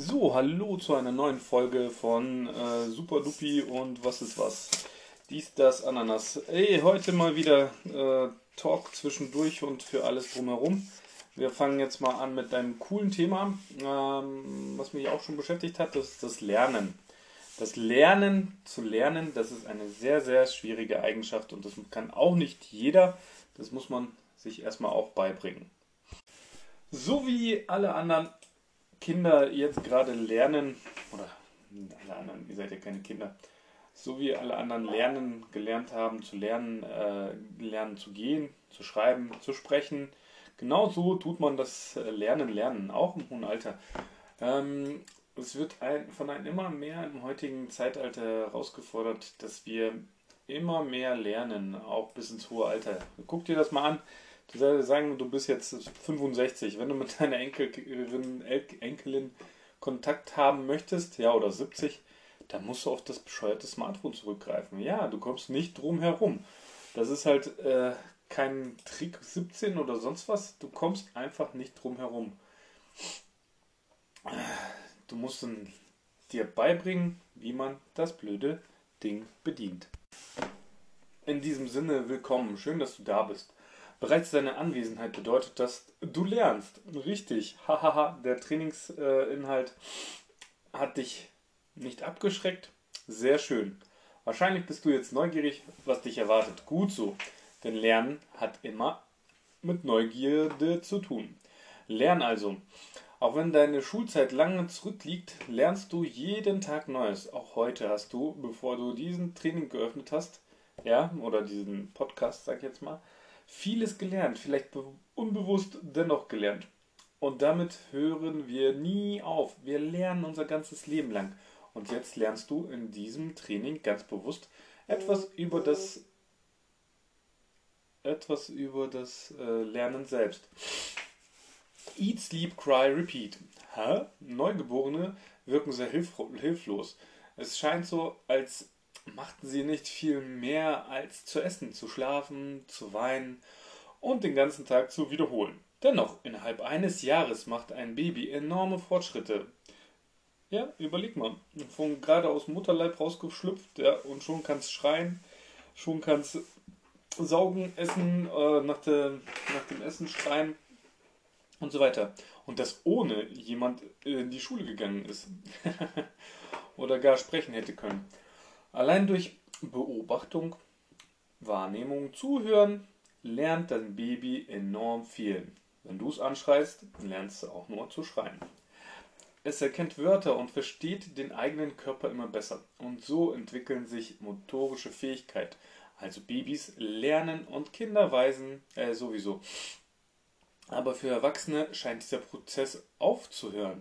So, hallo zu einer neuen Folge von äh, Super Dupi und was ist was. Dies, das, Ananas. Ey, heute mal wieder äh, Talk zwischendurch und für alles drumherum. Wir fangen jetzt mal an mit einem coolen Thema, ähm, was mich auch schon beschäftigt hat, das ist das Lernen. Das Lernen zu lernen, das ist eine sehr, sehr schwierige Eigenschaft und das kann auch nicht jeder. Das muss man sich erstmal auch beibringen. So wie alle anderen Kinder jetzt gerade lernen, oder alle anderen, ihr seid ja keine Kinder, so wie alle anderen lernen, gelernt haben, zu lernen, äh, lernen zu gehen, zu schreiben, zu sprechen, genauso tut man das äh, Lernen lernen, auch im hohen Alter. Ähm, es wird ein, von einem immer mehr im heutigen Zeitalter herausgefordert, dass wir immer mehr lernen, auch bis ins hohe Alter. Guck dir das mal an. Du sagen, du bist jetzt 65. Wenn du mit deiner Enkelin, Enkelin Kontakt haben möchtest, ja, oder 70, dann musst du auf das bescheuerte Smartphone zurückgreifen. Ja, du kommst nicht drum herum. Das ist halt äh, kein Trick 17 oder sonst was. Du kommst einfach nicht drum herum. Du musst dir beibringen, wie man das blöde Ding bedient. In diesem Sinne, willkommen. Schön, dass du da bist. Bereits deine Anwesenheit bedeutet, dass du lernst. Richtig. Hahaha, der Trainingsinhalt hat dich nicht abgeschreckt. Sehr schön. Wahrscheinlich bist du jetzt neugierig, was dich erwartet. Gut so. Denn Lernen hat immer mit Neugierde zu tun. Lern also. Auch wenn deine Schulzeit lange zurückliegt, lernst du jeden Tag Neues. Auch heute hast du, bevor du diesen Training geöffnet hast, ja, oder diesen Podcast, sag ich jetzt mal, vieles gelernt, vielleicht unbewusst dennoch gelernt. Und damit hören wir nie auf. Wir lernen unser ganzes Leben lang. Und jetzt lernst du in diesem Training ganz bewusst etwas über das etwas über das äh, Lernen selbst. Eat, Sleep, Cry, Repeat. Hä? Neugeborene wirken sehr hilf hilflos. Es scheint so, als machten sie nicht viel mehr als zu essen, zu schlafen, zu weinen und den ganzen Tag zu wiederholen. Dennoch, innerhalb eines Jahres macht ein Baby enorme Fortschritte. Ja, überleg mal. Von gerade aus dem Mutterleib rausgeschlüpft, ja, und schon kannst schreien, schon kannst saugen, essen, äh, nach, der, nach dem Essen schreien und so weiter. Und das ohne jemand in die Schule gegangen ist. Oder gar sprechen hätte können. Allein durch Beobachtung, Wahrnehmung, Zuhören lernt dein Baby enorm viel. Wenn du es anschreist, lernst du auch nur zu schreien. Es erkennt Wörter und versteht den eigenen Körper immer besser. Und so entwickeln sich motorische Fähigkeiten. Also Babys lernen und Kinder weisen äh, sowieso. Aber für Erwachsene scheint dieser Prozess aufzuhören.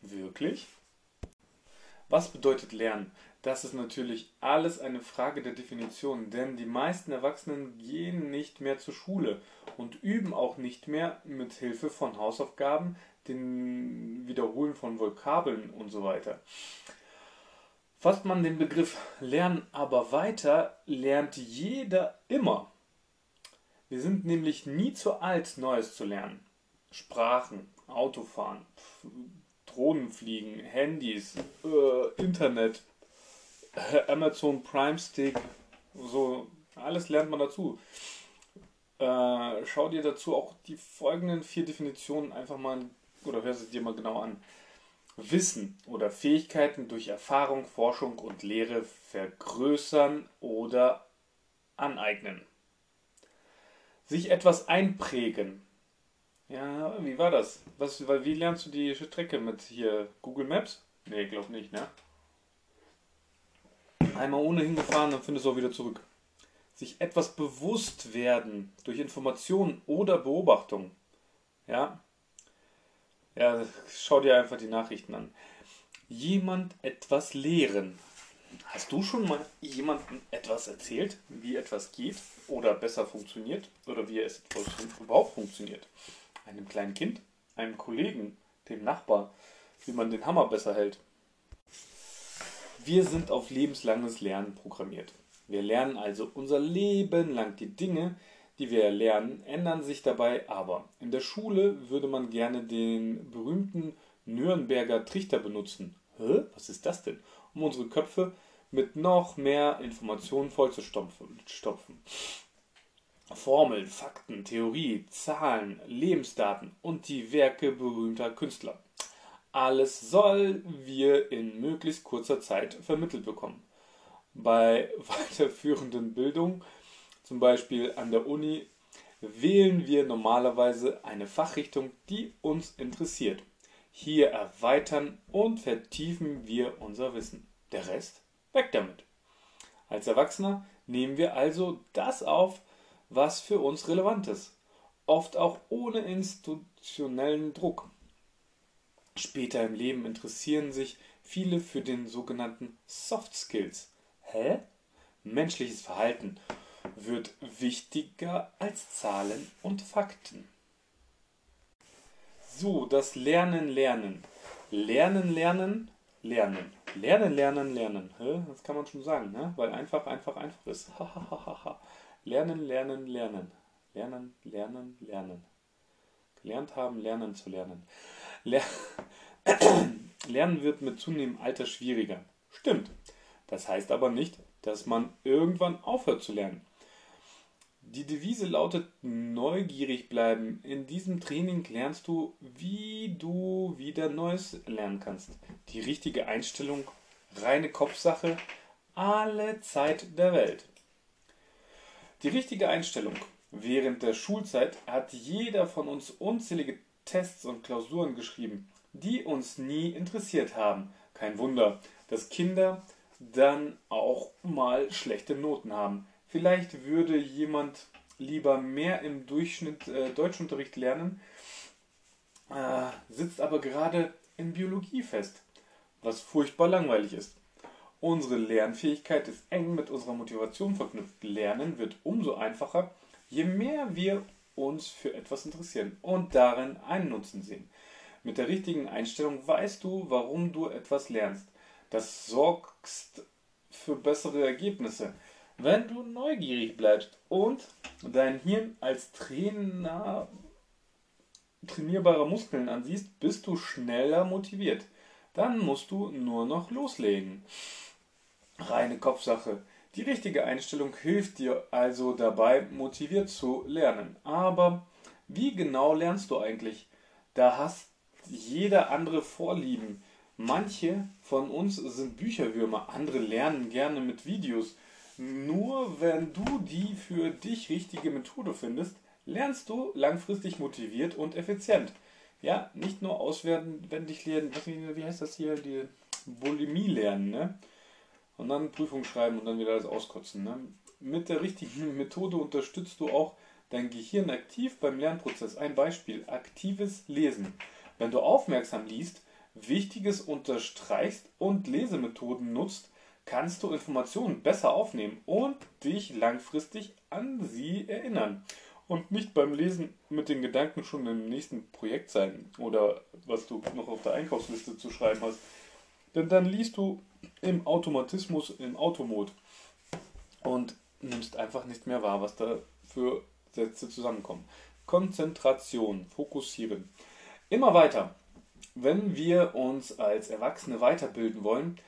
Wirklich? Was bedeutet Lernen? Das ist natürlich alles eine Frage der Definition, denn die meisten Erwachsenen gehen nicht mehr zur Schule und üben auch nicht mehr mit Hilfe von Hausaufgaben, den Wiederholen von Vokabeln und so weiter. Fasst man den Begriff Lernen aber weiter, lernt jeder immer. Wir sind nämlich nie zu alt, Neues zu lernen. Sprachen, Autofahren, Drohnenfliegen, Handys, äh, Internet, äh, Amazon Prime Stick, so alles lernt man dazu. Äh, schau dir dazu auch die folgenden vier Definitionen einfach mal oder hör sie dir mal genau an. Wissen oder Fähigkeiten durch Erfahrung, Forschung und Lehre vergrößern oder aneignen. Sich etwas einprägen, ja, wie war das? Was, wie lernst du die Strecke mit hier Google Maps? Nee, glaub nicht, ne? Einmal ohne hingefahren, dann findest du auch wieder zurück. Sich etwas bewusst werden durch Information oder Beobachtung. Ja? Ja, schau dir einfach die Nachrichten an. Jemand etwas lehren. Hast du schon mal jemandem etwas erzählt, wie etwas geht oder besser funktioniert oder wie es überhaupt funktioniert? Einem kleinen Kind, einem Kollegen, dem Nachbar, wie man den Hammer besser hält. Wir sind auf lebenslanges Lernen programmiert. Wir lernen also unser Leben lang. Die Dinge, die wir lernen, ändern sich dabei aber. In der Schule würde man gerne den berühmten Nürnberger Trichter benutzen. Hä? Was ist das denn? Um unsere Köpfe mit noch mehr Informationen vollzustopfen. Formeln, Fakten, Theorie, Zahlen, Lebensdaten und die Werke berühmter Künstler. Alles soll wir in möglichst kurzer Zeit vermittelt bekommen. Bei weiterführenden Bildung, zum Beispiel an der Uni, wählen wir normalerweise eine Fachrichtung, die uns interessiert. Hier erweitern und vertiefen wir unser Wissen. Der Rest weg damit. Als Erwachsener nehmen wir also das auf, was für uns relevant ist, oft auch ohne institutionellen Druck. Später im Leben interessieren sich viele für den sogenannten Soft Skills. Hä? Menschliches Verhalten wird wichtiger als Zahlen und Fakten. So, das Lernen, Lernen. Lernen, Lernen, Lernen. Lernen, Lernen, Lernen. Das kann man schon sagen, ne? weil einfach, einfach, einfach ist. lernen, Lernen, Lernen. Lernen, Lernen, Lernen. Gelernt haben, lernen zu lernen. Ler lernen wird mit zunehmendem Alter schwieriger. Stimmt. Das heißt aber nicht, dass man irgendwann aufhört zu lernen. Die Devise lautet neugierig bleiben. In diesem Training lernst du, wie du wieder Neues lernen kannst. Die richtige Einstellung, reine Kopfsache, alle Zeit der Welt. Die richtige Einstellung. Während der Schulzeit hat jeder von uns unzählige Tests und Klausuren geschrieben, die uns nie interessiert haben. Kein Wunder, dass Kinder dann auch mal schlechte Noten haben. Vielleicht würde jemand lieber mehr im Durchschnitt äh, Deutschunterricht lernen, äh, sitzt aber gerade in Biologie fest, was furchtbar langweilig ist. Unsere Lernfähigkeit ist eng mit unserer Motivation verknüpft. Lernen wird umso einfacher, je mehr wir uns für etwas interessieren und darin einen Nutzen sehen. Mit der richtigen Einstellung weißt du, warum du etwas lernst. Das sorgst für bessere Ergebnisse. Wenn du neugierig bleibst und dein Hirn als Trainer trainierbare Muskeln ansiehst, bist du schneller motiviert. Dann musst du nur noch loslegen. Reine Kopfsache. Die richtige Einstellung hilft dir also dabei, motiviert zu lernen. Aber wie genau lernst du eigentlich? Da hast jeder andere Vorlieben. Manche von uns sind Bücherwürmer, andere lernen gerne mit Videos. Nur wenn du die für dich richtige Methode findest, lernst du langfristig motiviert und effizient. Ja, nicht nur auswendig lernen, wie heißt das hier, die Bulimie lernen, ne? Und dann Prüfung schreiben und dann wieder alles auskotzen. Ne? Mit der richtigen Methode unterstützt du auch dein Gehirn aktiv beim Lernprozess. Ein Beispiel, aktives Lesen. Wenn du aufmerksam liest, Wichtiges unterstreichst und Lesemethoden nutzt, kannst du Informationen besser aufnehmen und dich langfristig an sie erinnern. Und nicht beim Lesen mit den Gedanken schon im nächsten Projekt sein oder was du noch auf der Einkaufsliste zu schreiben hast. Denn dann liest du im Automatismus, im Automod und nimmst einfach nicht mehr wahr, was da für Sätze zusammenkommen. Konzentration, fokussieren. Immer weiter. Wenn wir uns als Erwachsene weiterbilden wollen,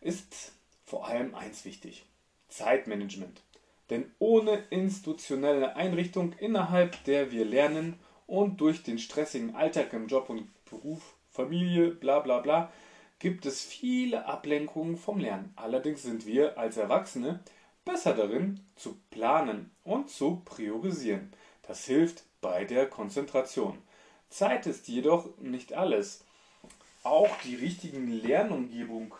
ist vor allem eins wichtig. Zeitmanagement. Denn ohne institutionelle Einrichtung, innerhalb der wir lernen und durch den stressigen Alltag im Job und Beruf, Familie, bla bla bla, gibt es viele Ablenkungen vom Lernen. Allerdings sind wir als Erwachsene besser darin, zu planen und zu priorisieren. Das hilft bei der Konzentration. Zeit ist jedoch nicht alles. Auch die richtigen Lernumgebung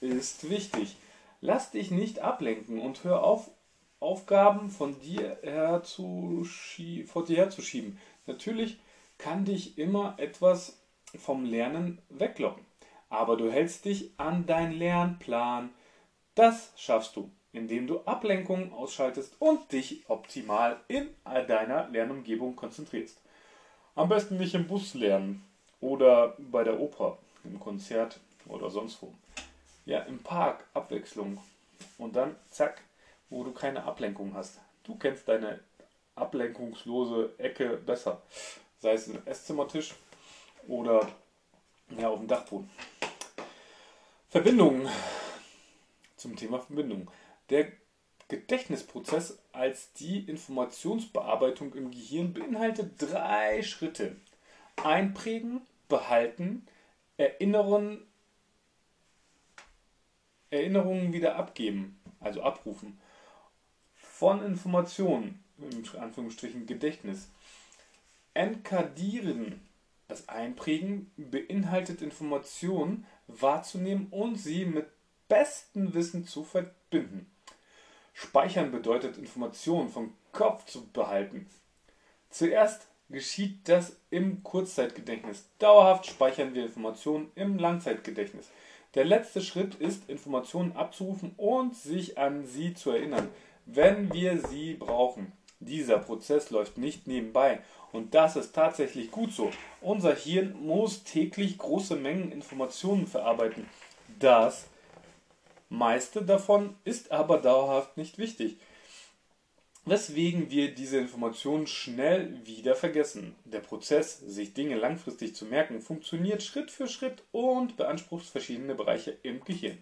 ist wichtig. Lass dich nicht ablenken und hör auf, Aufgaben von dir her zu vor dir herzuschieben. Natürlich kann dich immer etwas vom Lernen weglocken, aber du hältst dich an deinen Lernplan. Das schaffst du, indem du Ablenkungen ausschaltest und dich optimal in deiner Lernumgebung konzentrierst. Am besten nicht im Bus lernen oder bei der Oper, im Konzert oder sonst wo. Ja, im Park Abwechslung. Und dann zack, wo du keine Ablenkung hast. Du kennst deine ablenkungslose Ecke besser. Sei es ein Esszimmertisch oder Ja, auf dem Dachboden. Verbindungen. Zum Thema Verbindung. Der Gedächtnisprozess als die Informationsbearbeitung im Gehirn beinhaltet drei Schritte. Einprägen, behalten, erinnern, Erinnerungen wieder abgeben, also abrufen. Von Informationen, in Anführungsstrichen Gedächtnis. Enkadieren, das Einprägen beinhaltet Informationen wahrzunehmen und sie mit bestem Wissen zu verbinden. Speichern bedeutet Informationen vom Kopf zu behalten. Zuerst geschieht das im Kurzzeitgedächtnis. Dauerhaft speichern wir Informationen im Langzeitgedächtnis. Der letzte Schritt ist, Informationen abzurufen und sich an sie zu erinnern, wenn wir sie brauchen. Dieser Prozess läuft nicht nebenbei und das ist tatsächlich gut so. Unser Hirn muss täglich große Mengen Informationen verarbeiten. Das meiste davon ist aber dauerhaft nicht wichtig, weswegen wir diese Informationen schnell wieder vergessen. Der Prozess, sich Dinge langfristig zu merken, funktioniert Schritt für Schritt und beansprucht verschiedene Bereiche im Gehirn.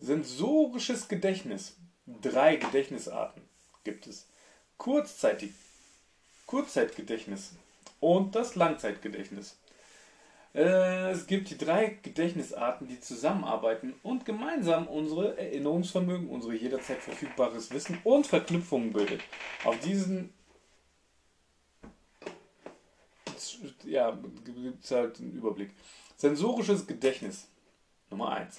Sensorisches Gedächtnis. Drei Gedächtnisarten gibt es. Kurzzeitig, Kurzzeitgedächtnis und das Langzeitgedächtnis. Äh, es gibt die drei Gedächtnisarten, die zusammenarbeiten und gemeinsam unsere Erinnerungsvermögen, unsere jederzeit verfügbares Wissen und Verknüpfungen bildet. Auf diesen ja, gibt es halt einen Überblick. Sensorisches Gedächtnis. Nummer 1.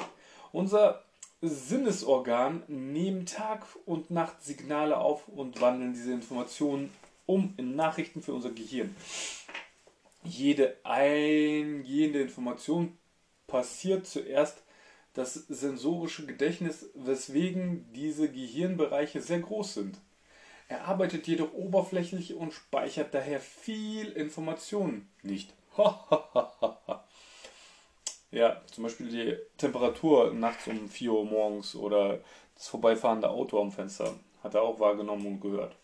Unser Sinnesorgan nehmen Tag und Nacht Signale auf und wandeln diese Informationen um in Nachrichten für unser Gehirn jede eingehende Information passiert zuerst das sensorische Gedächtnis, weswegen diese Gehirnbereiche sehr groß sind. Er arbeitet jedoch oberflächlich und speichert daher viel Information nicht. ja, zum Beispiel die Temperatur nachts um 4 Uhr morgens oder das vorbeifahrende Auto am Fenster hat er auch wahrgenommen und gehört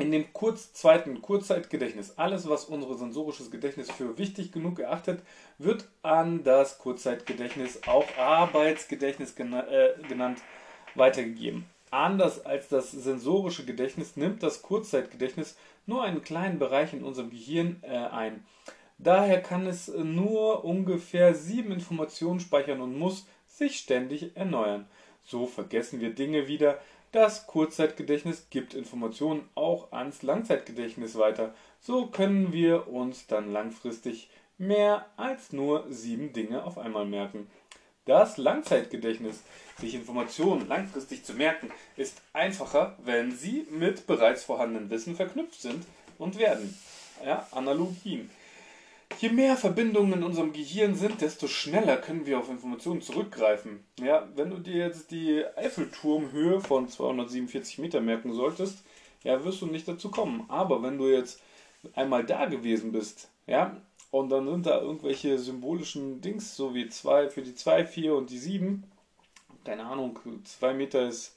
in dem kurz, zweiten Kurzzeitgedächtnis, alles, was unser sensorisches Gedächtnis für wichtig genug erachtet, wird an das Kurzzeitgedächtnis, auch Arbeitsgedächtnis äh, genannt, weitergegeben. Anders als das sensorische Gedächtnis nimmt das Kurzzeitgedächtnis nur einen kleinen Bereich in unserem Gehirn äh, ein. Daher kann es nur ungefähr sieben Informationen speichern und muss sich ständig erneuern. So vergessen wir Dinge wieder, das Kurzzeitgedächtnis gibt Informationen auch ans Langzeitgedächtnis weiter. So können wir uns dann langfristig mehr als nur sieben Dinge auf einmal merken. Das Langzeitgedächtnis, sich Informationen langfristig zu merken, ist einfacher, wenn sie mit bereits vorhandenem Wissen verknüpft sind und werden. Ja, Analogien. Je mehr Verbindungen in unserem Gehirn sind, desto schneller können wir auf Informationen zurückgreifen. Ja, wenn du dir jetzt die Eiffelturmhöhe von 247 Meter merken solltest, ja, wirst du nicht dazu kommen. Aber wenn du jetzt einmal da gewesen bist, ja, und dann sind da irgendwelche symbolischen Dings, so wie 2 für die 2, 4 und die 7, keine Ahnung, 2 Meter ist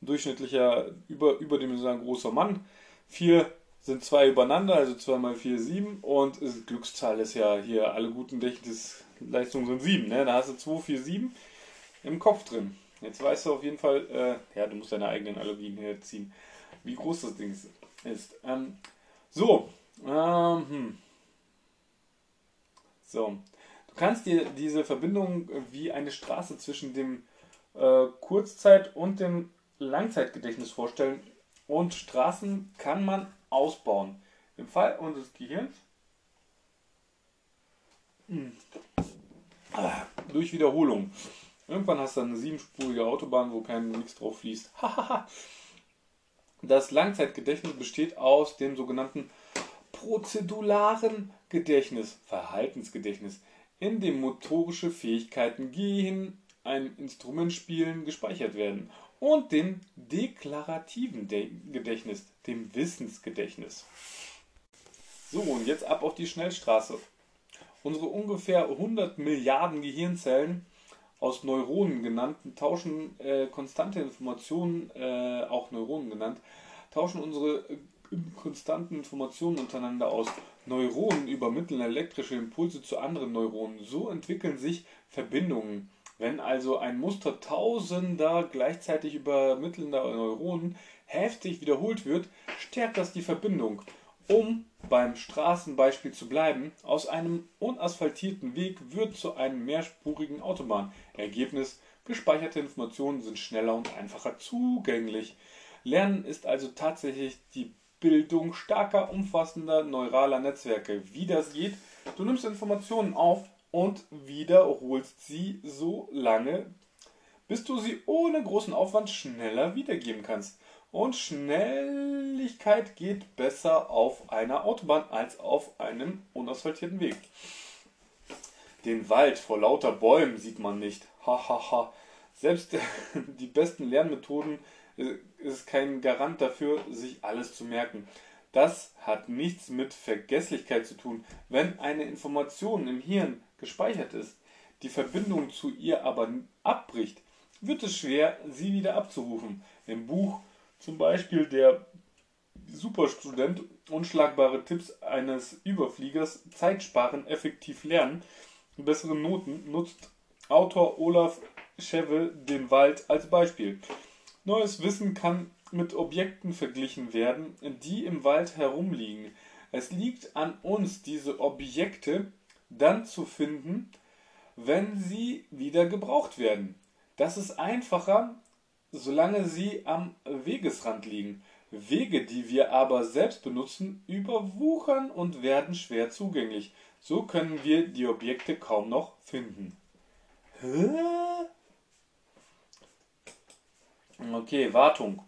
ein durchschnittlicher, über, überdimensionaler großer Mann, 4 sind zwei übereinander, also 2 mal 4, 7 und Glückszahl ist ja hier, alle guten Gedächtnisleistungen sind 7, ne? da hast du 2, 4, 7 im Kopf drin. Jetzt weißt du auf jeden Fall, äh, ja, du musst deine eigenen Analogien herziehen, wie groß das Ding ist. Ähm, so, ähm, hm. so, du kannst dir diese Verbindung wie eine Straße zwischen dem äh, Kurzzeit- und dem Langzeitgedächtnis vorstellen. Und Straßen kann man ausbauen. Im Fall unseres Gehirns hm, durch Wiederholung. Irgendwann hast du eine siebenspurige Autobahn, wo kein nichts drauf fließt. das Langzeitgedächtnis besteht aus dem sogenannten prozedularen Gedächtnis, Verhaltensgedächtnis, in dem motorische Fähigkeiten gehen, ein Instrument spielen, gespeichert werden und dem deklarativen Gedächtnis, dem Wissensgedächtnis. So, und jetzt ab auf die Schnellstraße. Unsere ungefähr 100 Milliarden Gehirnzellen aus Neuronen genannt, tauschen äh, konstante Informationen, äh, auch Neuronen genannt, tauschen unsere äh, konstanten Informationen untereinander aus. Neuronen übermitteln elektrische Impulse zu anderen Neuronen. So entwickeln sich Verbindungen. Wenn also ein Muster tausender gleichzeitig übermittelnder Neuronen heftig wiederholt wird, stärkt das die Verbindung. Um beim Straßenbeispiel zu bleiben, aus einem unasphaltierten Weg wird zu einem mehrspurigen Autobahn. Ergebnis Gespeicherte Informationen sind schneller und einfacher zugänglich. Lernen ist also tatsächlich die Bildung starker, umfassender neuraler Netzwerke. Wie das geht, du nimmst Informationen auf und wiederholst sie so lange, bis du sie ohne großen Aufwand schneller wiedergeben kannst. Und Schnelligkeit geht besser auf einer Autobahn als auf einem unasphaltierten Weg. Den Wald vor lauter Bäumen sieht man nicht. Hahaha. Ha, ha. Selbst die besten Lernmethoden äh, ist kein Garant dafür, sich alles zu merken. Das hat nichts mit Vergesslichkeit zu tun. Wenn eine Information im Hirn gespeichert ist, die Verbindung zu ihr aber abbricht, wird es schwer, sie wieder abzurufen. Im Buch zum Beispiel der Superstudent Unschlagbare Tipps eines Überfliegers Zeit sparen, effektiv lernen, bessere Noten nutzt Autor Olaf Schewe den Wald als Beispiel. Neues Wissen kann mit Objekten verglichen werden, die im Wald herumliegen. Es liegt an uns, diese Objekte dann zu finden, wenn sie wieder gebraucht werden. Das ist einfacher, solange sie am Wegesrand liegen. Wege, die wir aber selbst benutzen, überwuchern und werden schwer zugänglich. So können wir die Objekte kaum noch finden. Hä? Okay, Wartung.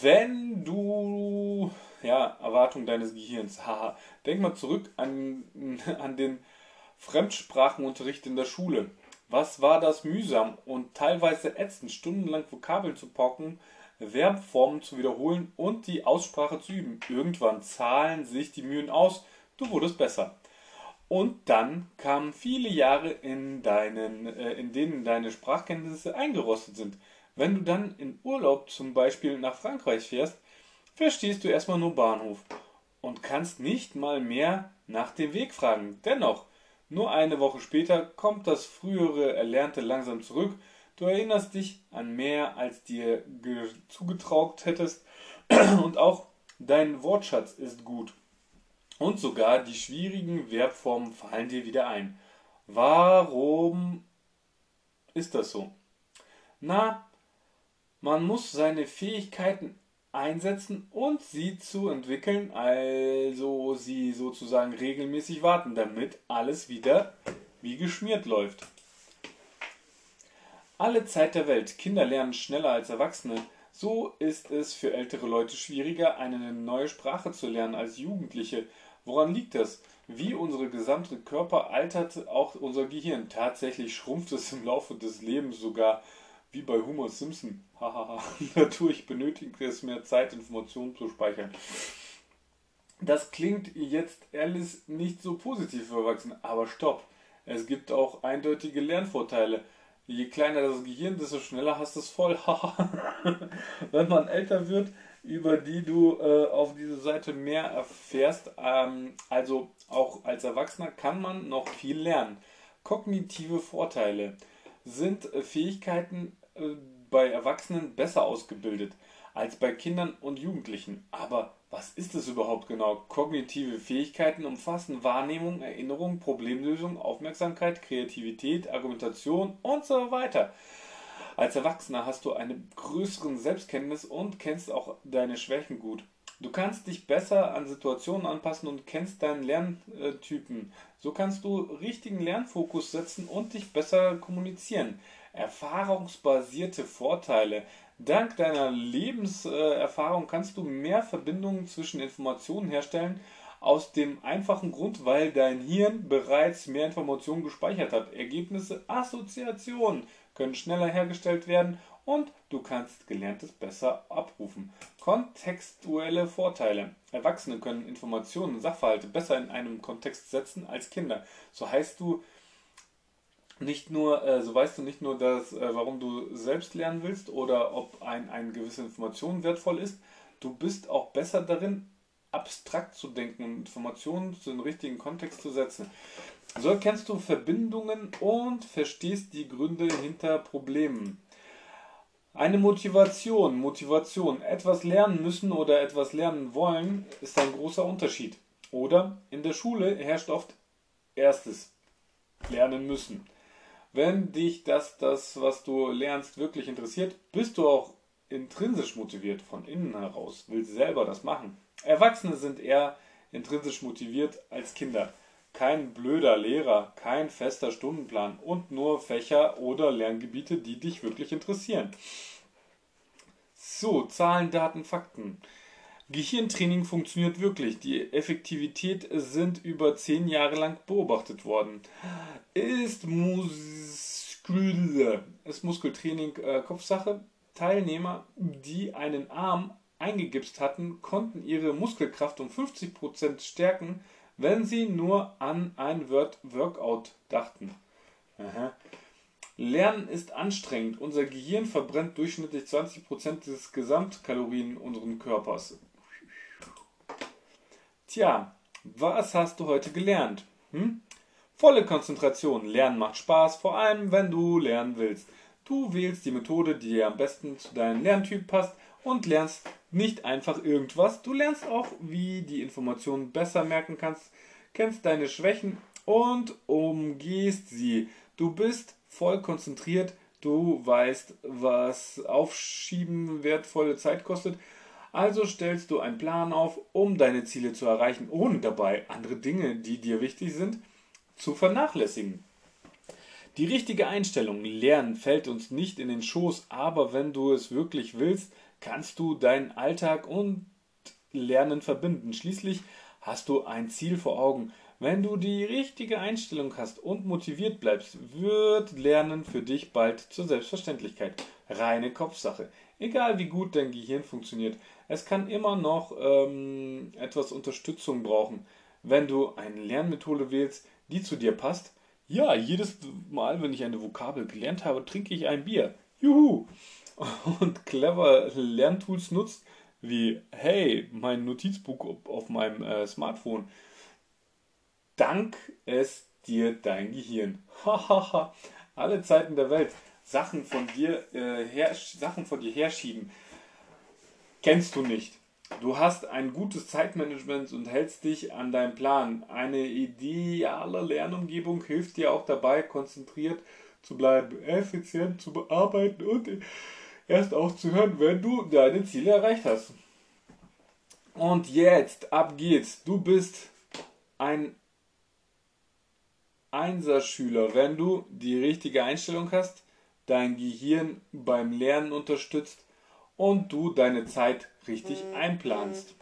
Wenn du, ja, Erwartung deines Gehirns, haha, denk mal zurück an, an den Fremdsprachenunterricht in der Schule. Was war das mühsam und teilweise ätzend, stundenlang Vokabeln zu pocken, Verbformen zu wiederholen und die Aussprache zu üben. Irgendwann zahlen sich die Mühen aus, du wurdest besser. Und dann kamen viele Jahre, in, deinen, äh, in denen deine Sprachkenntnisse eingerostet sind. Wenn du dann in Urlaub zum Beispiel nach Frankreich fährst, verstehst du erstmal nur Bahnhof und kannst nicht mal mehr nach dem Weg fragen. Dennoch, nur eine Woche später kommt das frühere Erlernte langsam zurück. Du erinnerst dich an mehr, als dir zugetraut hättest und auch dein Wortschatz ist gut. Und sogar die schwierigen Verbformen fallen dir wieder ein. Warum ist das so? Na, man muss seine Fähigkeiten einsetzen und sie zu entwickeln, also sie sozusagen regelmäßig warten, damit alles wieder wie geschmiert läuft. Alle Zeit der Welt. Kinder lernen schneller als Erwachsene. So ist es für ältere Leute schwieriger, eine neue Sprache zu lernen als Jugendliche. Woran liegt das? Wie unsere gesamte Körper altert auch unser Gehirn. Tatsächlich schrumpft es im Laufe des Lebens sogar wie bei Homer Simpson. Hahaha. Dadurch benötigt es mehr Zeit, Informationen zu speichern. Das klingt jetzt ehrlich nicht so positiv für Erwachsene, aber stopp. Es gibt auch eindeutige Lernvorteile. Je kleiner das Gehirn, desto schneller hast du es voll. Wenn man älter wird, über die du äh, auf dieser Seite mehr erfährst, ähm, also auch als Erwachsener, kann man noch viel lernen. Kognitive Vorteile sind äh, Fähigkeiten, äh, bei Erwachsenen besser ausgebildet als bei Kindern und Jugendlichen. Aber was ist es überhaupt genau? Kognitive Fähigkeiten umfassen Wahrnehmung, Erinnerung, Problemlösung, Aufmerksamkeit, Kreativität, Argumentation und so weiter. Als Erwachsener hast du eine größere Selbstkenntnis und kennst auch deine Schwächen gut. Du kannst dich besser an Situationen anpassen und kennst deinen Lerntypen. So kannst du richtigen Lernfokus setzen und dich besser kommunizieren erfahrungsbasierte Vorteile. Dank deiner Lebenserfahrung kannst du mehr Verbindungen zwischen Informationen herstellen, aus dem einfachen Grund, weil dein Hirn bereits mehr Informationen gespeichert hat. Ergebnisse, Assoziationen können schneller hergestellt werden und du kannst Gelerntes besser abrufen. Kontextuelle Vorteile. Erwachsene können Informationen und Sachverhalte besser in einem Kontext setzen als Kinder. So heißt du nicht nur, äh, so weißt du nicht nur, dass, äh, warum du selbst lernen willst oder ob ein, eine gewisse Information wertvoll ist, du bist auch besser darin, abstrakt zu denken und Informationen zu den richtigen Kontext zu setzen. So erkennst du Verbindungen und verstehst die Gründe hinter Problemen. Eine Motivation, Motivation, etwas lernen müssen oder etwas lernen wollen, ist ein großer Unterschied. Oder in der Schule herrscht oft erstes lernen müssen. Wenn dich das, das, was du lernst, wirklich interessiert, bist du auch intrinsisch motiviert von innen heraus, willst selber das machen. Erwachsene sind eher intrinsisch motiviert als Kinder. Kein blöder Lehrer, kein fester Stundenplan und nur Fächer oder Lerngebiete, die dich wirklich interessieren. So, Zahlen, Daten, Fakten. Gehirntraining funktioniert wirklich. Die Effektivität sind über zehn Jahre lang beobachtet worden. Ist, Muskel, ist Muskeltraining äh, Kopfsache? Teilnehmer, die einen Arm eingegipst hatten, konnten ihre Muskelkraft um 50% stärken, wenn sie nur an ein Workout dachten. Aha. Lernen ist anstrengend. Unser Gehirn verbrennt durchschnittlich 20% des Gesamtkalorien unseres Körpers. Tja, was hast du heute gelernt? Hm? Volle Konzentration. Lernen macht Spaß, vor allem wenn du lernen willst. Du wählst die Methode, die dir am besten zu deinem Lerntyp passt und lernst nicht einfach irgendwas. Du lernst auch, wie die Informationen besser merken kannst, kennst deine Schwächen und umgehst sie. Du bist voll konzentriert, du weißt, was Aufschieben wertvolle Zeit kostet. Also stellst du einen Plan auf, um deine Ziele zu erreichen, ohne dabei andere Dinge, die dir wichtig sind, zu vernachlässigen. Die richtige Einstellung, Lernen fällt uns nicht in den Schoß, aber wenn du es wirklich willst, kannst du deinen Alltag und Lernen verbinden. Schließlich hast du ein Ziel vor Augen. Wenn du die richtige Einstellung hast und motiviert bleibst, wird Lernen für dich bald zur Selbstverständlichkeit. Reine Kopfsache. Egal wie gut dein Gehirn funktioniert, es kann immer noch ähm, etwas Unterstützung brauchen. Wenn du eine Lernmethode wählst, die zu dir passt, ja, jedes Mal, wenn ich eine Vokabel gelernt habe, trinke ich ein Bier. Juhu! Und clever Lerntools nutzt, wie, hey, mein Notizbuch auf meinem äh, Smartphone. Dank es dir dein Gehirn. Hahaha. Alle Zeiten der Welt. Sachen von dir, äh, her, Sachen von dir herschieben. Kennst du nicht. Du hast ein gutes Zeitmanagement und hältst dich an deinen Plan. Eine ideale Lernumgebung hilft dir auch dabei, konzentriert zu bleiben, effizient zu bearbeiten und erst aufzuhören, wenn du deine Ziele erreicht hast. Und jetzt, ab geht's. Du bist ein Einserschüler, wenn du die richtige Einstellung hast, dein Gehirn beim Lernen unterstützt und du deine Zeit richtig einplanst.